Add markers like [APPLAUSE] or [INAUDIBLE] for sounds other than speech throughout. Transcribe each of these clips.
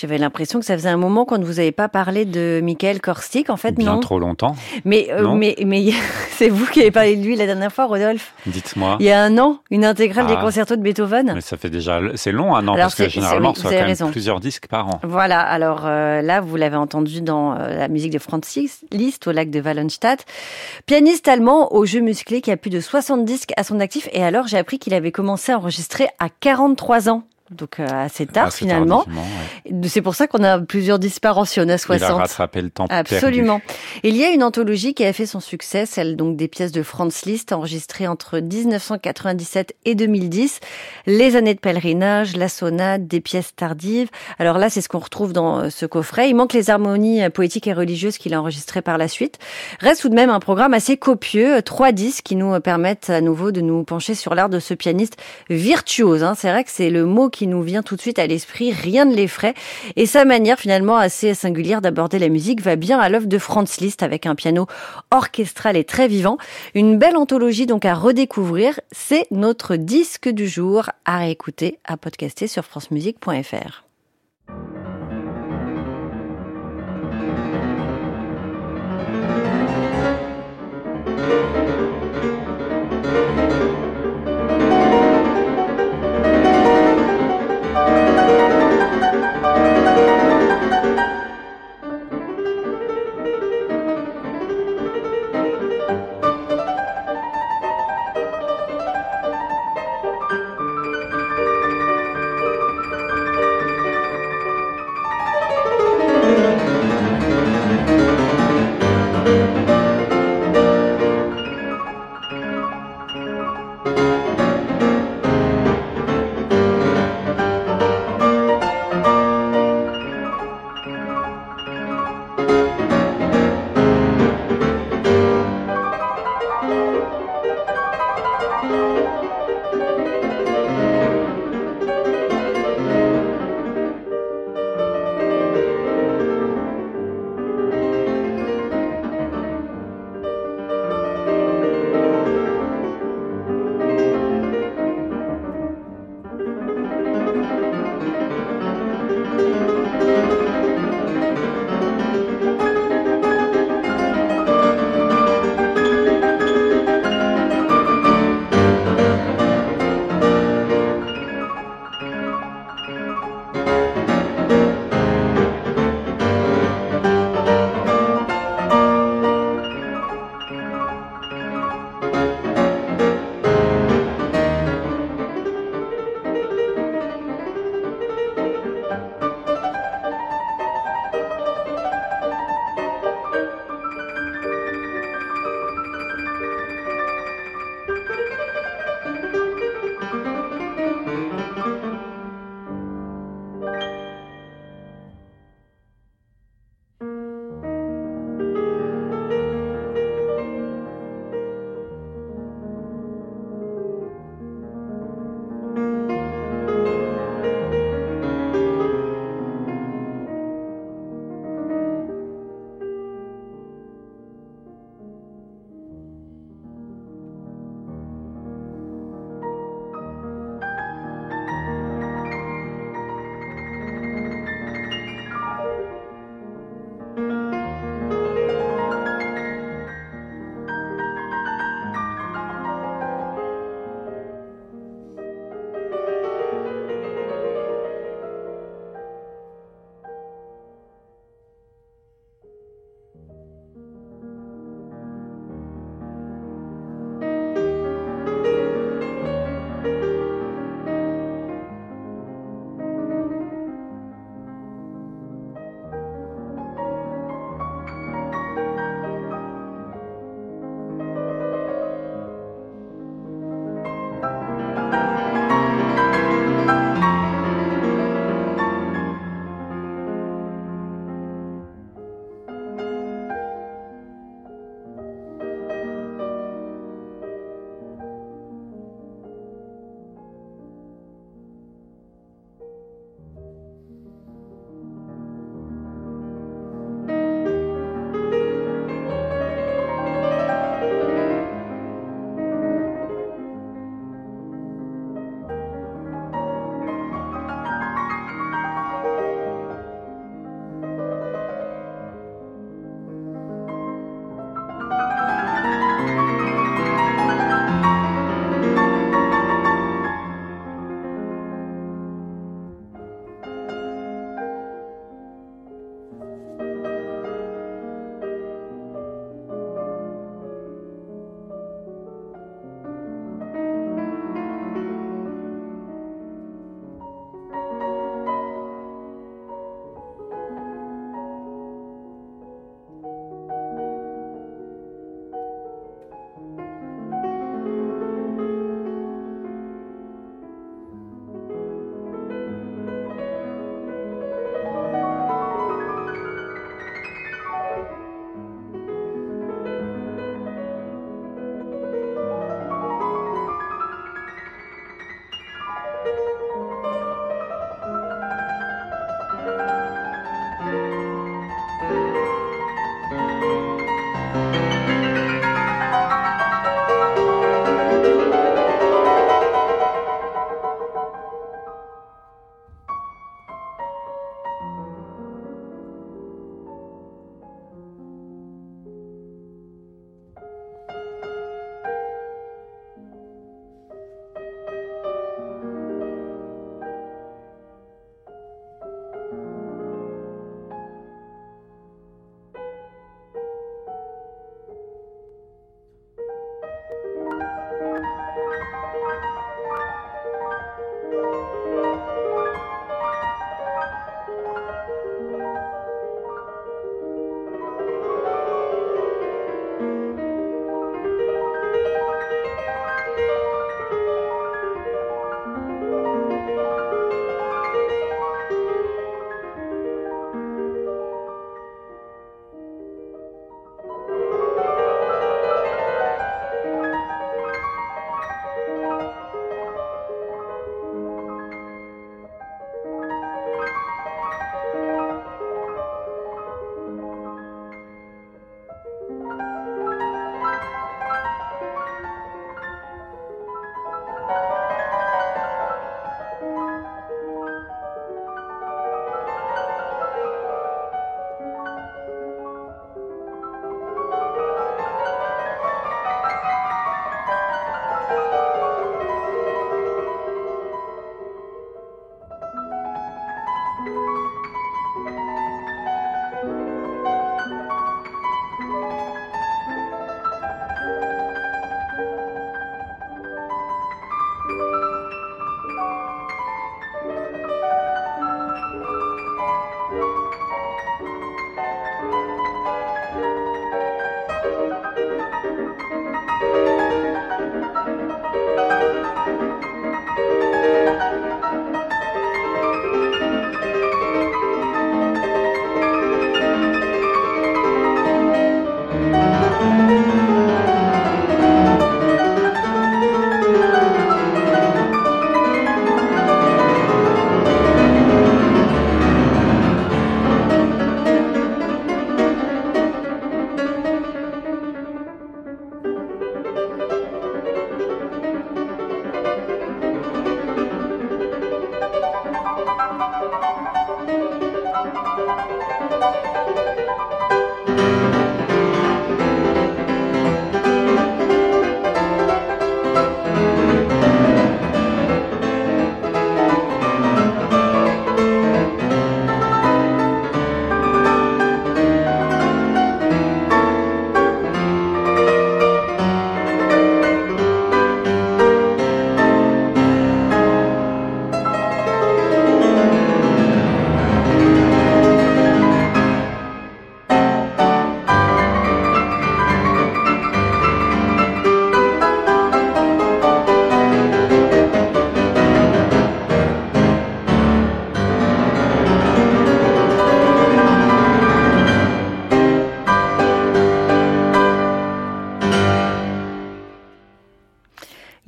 J'avais l'impression que ça faisait un moment qu'on ne vous avait pas parlé de Michael Korstik. En fait, Bien non. trop longtemps. Mais, euh, mais, mais [LAUGHS] c'est vous qui avez parlé de lui la dernière fois, Rodolphe. Dites-moi. Il y a un an, une intégrale des Ah. concertos de Beethoven. Mais ça fait déjà, c'est long un an Alors, parce que généralement on reçoit quand même plusieurs disques par an. Voilà, alors euh, là, vous l'avez entendu dans euh, la musique de Francis Liszt au lac de Wallenstadt. Pianiste allemand au jeu musclé qui a plus de 60 disques à son actif. Et alors, j'ai appris qu'il avait commencé à enregistrer à 43 ans. Donc euh, assez tard Assez finalement. ouais. C'est pour ça qu'on a plusieurs disparitions on a Il a 60. rattrapé le temps perdu. Absolument. Il y a une anthologie qui a fait son succès, celle donc des pièces de Franz Liszt enregistrées entre 1997 et 2010, les années de pèlerinage, la sonate, des pièces tardives. Alors là, c'est ce qu'on retrouve dans euh, ce coffret. Il manque les harmonies euh, poétiques et religieuses qu'il a enregistrées par la suite. Reste tout de même un programme assez copieux, trois disques qui nous permettent à nouveau de nous pencher sur l'art de ce pianiste virtuose. hein. C'est vrai que c'est le mot qui nous vient tout de suite à l'esprit, rien ne l'effraie. Et sa manière finalement assez singulière d'aborder la musique va bien à l'œuvre de Franz Liszt avec un piano orchestral et très vivant. Une belle anthologie donc à redécouvrir. C'est notre disque du jour à réécouter, à podcaster sur francemusique.fr.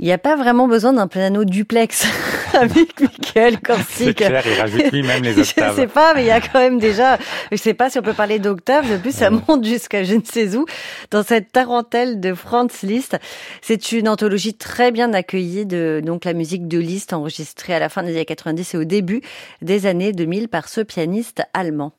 Il n'y a pas vraiment besoin d'un piano duplex [LAUGHS] avec Michael Korsik. C'est clair, il rajoute lui-même les octaves. [LAUGHS] je sais pas, mais il y a quand même déjà, je sais pas si on peut parler d'octaves, de plus ça monte jusqu'à je ne sais où, dans cette tarentelle de Franz Liszt. C'est une anthologie très bien accueillie de donc la musique de Liszt enregistrée à la fin des années 90 et au début des années 2000 par ce pianiste allemand.